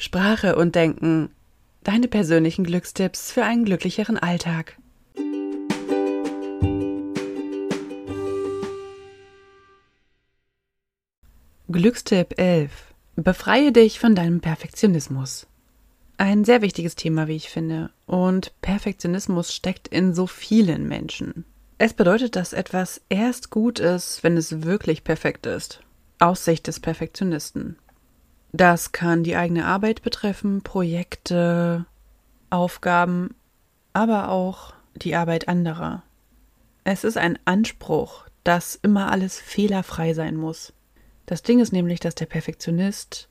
Sprache und Denken. Deine persönlichen Glückstipps für einen glücklicheren Alltag. Glückstipp 11. Befreie dich von deinem Perfektionismus. Ein sehr wichtiges Thema, wie ich finde. Und Perfektionismus steckt in so vielen Menschen. Es bedeutet, dass etwas erst gut ist, wenn es wirklich perfekt ist. Aus Sicht des Perfektionisten. Das kann die eigene Arbeit betreffen, Projekte, Aufgaben, aber auch die Arbeit anderer. Es ist ein Anspruch, dass immer alles fehlerfrei sein muss. Das Ding ist nämlich, dass der Perfektionist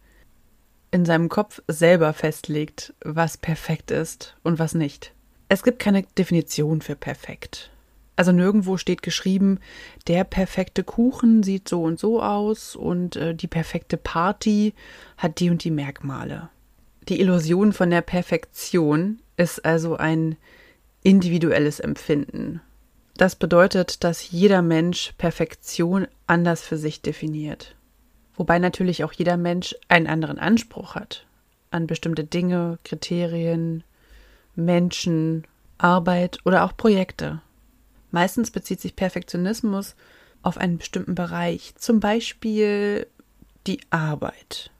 in seinem Kopf selber festlegt, was perfekt ist und was nicht. Es gibt keine Definition für perfekt. Also nirgendwo steht geschrieben, der perfekte Kuchen sieht so und so aus und äh, die perfekte Party hat die und die Merkmale. Die Illusion von der Perfektion ist also ein individuelles Empfinden. Das bedeutet, dass jeder Mensch Perfektion anders für sich definiert. Wobei natürlich auch jeder Mensch einen anderen Anspruch hat an bestimmte Dinge, Kriterien, Menschen, Arbeit oder auch Projekte. Meistens bezieht sich Perfektionismus auf einen bestimmten Bereich, zum Beispiel die Arbeit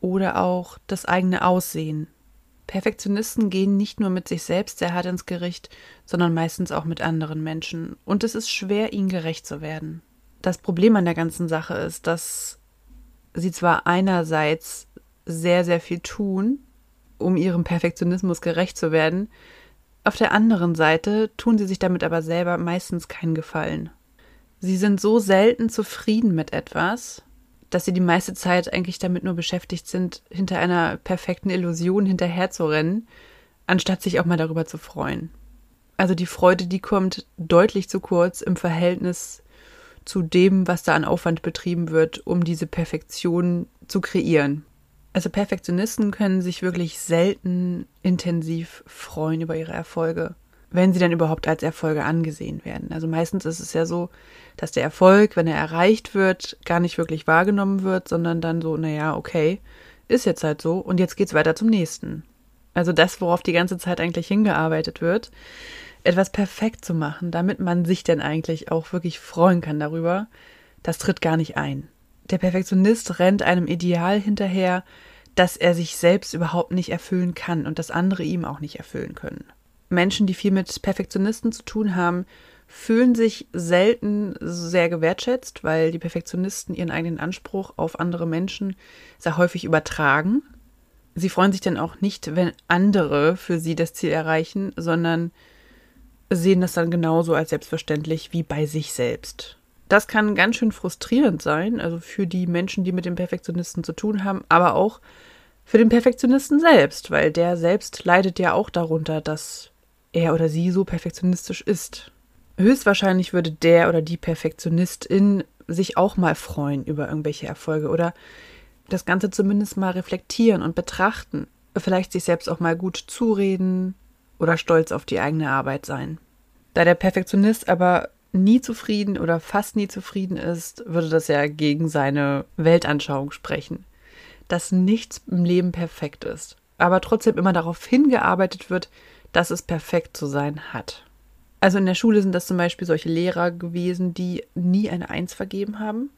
oder auch das eigene Aussehen. Perfektionisten gehen nicht nur mit sich selbst sehr hart ins Gericht, sondern meistens auch mit anderen Menschen, und es ist schwer, ihnen gerecht zu werden. Das Problem an der ganzen Sache ist, dass sie zwar einerseits sehr, sehr viel tun, um ihrem Perfektionismus gerecht zu werden, auf der anderen Seite tun sie sich damit aber selber meistens keinen Gefallen. Sie sind so selten zufrieden mit etwas, dass sie die meiste Zeit eigentlich damit nur beschäftigt sind, hinter einer perfekten Illusion hinterherzurennen, anstatt sich auch mal darüber zu freuen. Also die Freude, die kommt deutlich zu kurz im Verhältnis zu dem, was da an Aufwand betrieben wird, um diese Perfektion zu kreieren. Also Perfektionisten können sich wirklich selten intensiv freuen über ihre Erfolge, wenn sie dann überhaupt als Erfolge angesehen werden. Also meistens ist es ja so, dass der Erfolg, wenn er erreicht wird, gar nicht wirklich wahrgenommen wird, sondern dann so, naja, okay, ist jetzt halt so und jetzt geht's weiter zum nächsten. Also das, worauf die ganze Zeit eigentlich hingearbeitet wird, etwas perfekt zu machen, damit man sich denn eigentlich auch wirklich freuen kann darüber, das tritt gar nicht ein. Der Perfektionist rennt einem Ideal hinterher, das er sich selbst überhaupt nicht erfüllen kann und das andere ihm auch nicht erfüllen können. Menschen, die viel mit Perfektionisten zu tun haben, fühlen sich selten sehr gewertschätzt, weil die Perfektionisten ihren eigenen Anspruch auf andere Menschen sehr häufig übertragen. Sie freuen sich dann auch nicht, wenn andere für sie das Ziel erreichen, sondern sehen das dann genauso als selbstverständlich wie bei sich selbst. Das kann ganz schön frustrierend sein, also für die Menschen, die mit dem Perfektionisten zu tun haben, aber auch für den Perfektionisten selbst, weil der selbst leidet ja auch darunter, dass er oder sie so perfektionistisch ist. Höchstwahrscheinlich würde der oder die Perfektionistin sich auch mal freuen über irgendwelche Erfolge oder das Ganze zumindest mal reflektieren und betrachten, vielleicht sich selbst auch mal gut zureden, oder stolz auf die eigene Arbeit sein. Da der Perfektionist aber nie zufrieden oder fast nie zufrieden ist, würde das ja gegen seine Weltanschauung sprechen, dass nichts im Leben perfekt ist, aber trotzdem immer darauf hingearbeitet wird, dass es perfekt zu sein hat. Also in der Schule sind das zum Beispiel solche Lehrer gewesen, die nie eine Eins vergeben haben.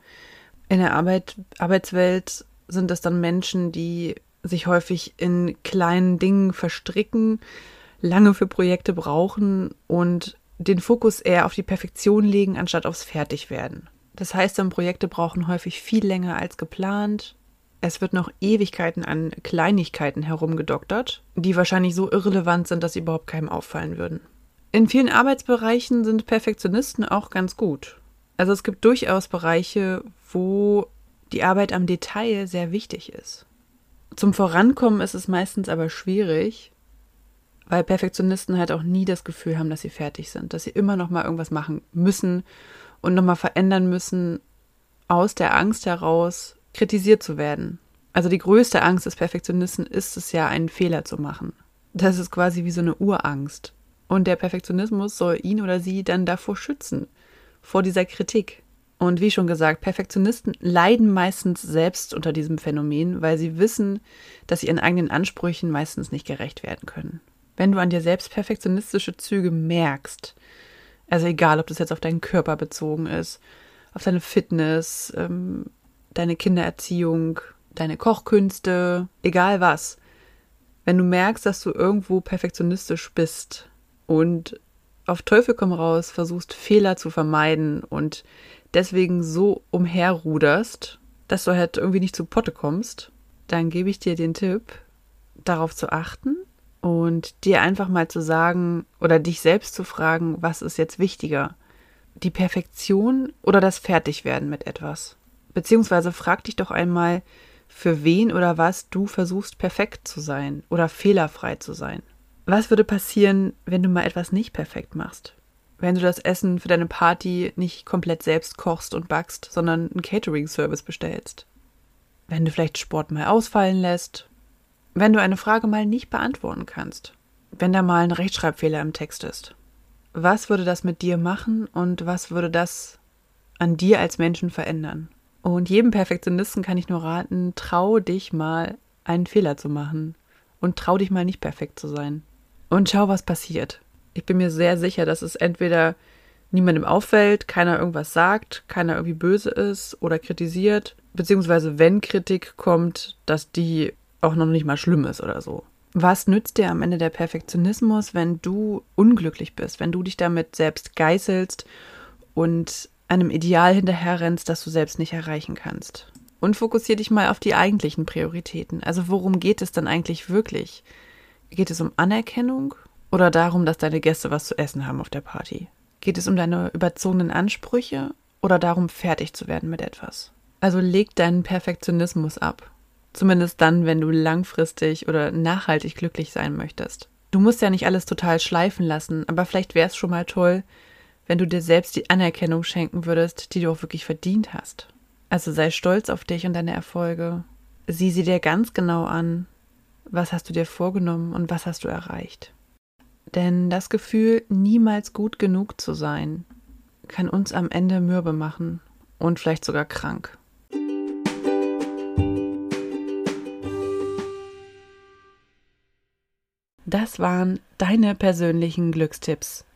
In der Arbeit, Arbeitswelt sind das dann Menschen, die sich häufig in kleinen Dingen verstricken, lange für Projekte brauchen und den Fokus eher auf die Perfektion legen, anstatt aufs Fertigwerden. Das heißt, dann Projekte brauchen häufig viel länger als geplant. Es wird noch Ewigkeiten an Kleinigkeiten herumgedoktert, die wahrscheinlich so irrelevant sind, dass sie überhaupt keinem auffallen würden. In vielen Arbeitsbereichen sind Perfektionisten auch ganz gut. Also es gibt durchaus Bereiche, wo die Arbeit am Detail sehr wichtig ist. Zum Vorankommen ist es meistens aber schwierig, weil Perfektionisten halt auch nie das Gefühl haben, dass sie fertig sind, dass sie immer noch mal irgendwas machen müssen und noch mal verändern müssen aus der Angst heraus kritisiert zu werden. Also die größte Angst des Perfektionisten ist es ja, einen Fehler zu machen. Das ist quasi wie so eine Urangst. Und der Perfektionismus soll ihn oder sie dann davor schützen, vor dieser Kritik. Und wie schon gesagt, Perfektionisten leiden meistens selbst unter diesem Phänomen, weil sie wissen, dass sie ihren eigenen Ansprüchen meistens nicht gerecht werden können. Wenn du an dir selbst perfektionistische Züge merkst, also egal, ob das jetzt auf deinen Körper bezogen ist, auf deine Fitness, ähm, deine Kindererziehung, deine Kochkünste, egal was, wenn du merkst, dass du irgendwo perfektionistisch bist und auf Teufel komm raus versuchst, Fehler zu vermeiden und deswegen so umherruderst, dass du halt irgendwie nicht zu Potte kommst, dann gebe ich dir den Tipp, darauf zu achten und dir einfach mal zu sagen oder dich selbst zu fragen, was ist jetzt wichtiger? Die Perfektion oder das Fertigwerden mit etwas? Beziehungsweise frag dich doch einmal, für wen oder was du versuchst perfekt zu sein oder fehlerfrei zu sein. Was würde passieren, wenn du mal etwas nicht perfekt machst? Wenn du das Essen für deine Party nicht komplett selbst kochst und backst, sondern einen Catering-Service bestellst? Wenn du vielleicht Sport mal ausfallen lässt? Wenn du eine Frage mal nicht beantworten kannst? Wenn da mal ein Rechtschreibfehler im Text ist? Was würde das mit dir machen und was würde das an dir als Menschen verändern? Und jedem Perfektionisten kann ich nur raten, trau dich mal, einen Fehler zu machen. Und trau dich mal nicht perfekt zu sein. Und schau, was passiert. Ich bin mir sehr sicher, dass es entweder niemandem auffällt, keiner irgendwas sagt, keiner irgendwie böse ist oder kritisiert, beziehungsweise wenn Kritik kommt, dass die auch noch nicht mal schlimm ist oder so. Was nützt dir am Ende der Perfektionismus, wenn du unglücklich bist, wenn du dich damit selbst geißelst und einem Ideal hinterherrennst, das du selbst nicht erreichen kannst. Und fokussier dich mal auf die eigentlichen Prioritäten. Also worum geht es dann eigentlich wirklich? Geht es um Anerkennung oder darum, dass deine Gäste was zu essen haben auf der Party? Geht es um deine überzogenen Ansprüche oder darum, fertig zu werden mit etwas? Also leg deinen Perfektionismus ab. Zumindest dann, wenn du langfristig oder nachhaltig glücklich sein möchtest. Du musst ja nicht alles total schleifen lassen, aber vielleicht wäre es schon mal toll, wenn du dir selbst die Anerkennung schenken würdest, die du auch wirklich verdient hast. Also sei stolz auf dich und deine Erfolge. Sieh sie dir ganz genau an. Was hast du dir vorgenommen und was hast du erreicht? Denn das Gefühl, niemals gut genug zu sein, kann uns am Ende mürbe machen und vielleicht sogar krank. Das waren deine persönlichen Glückstipps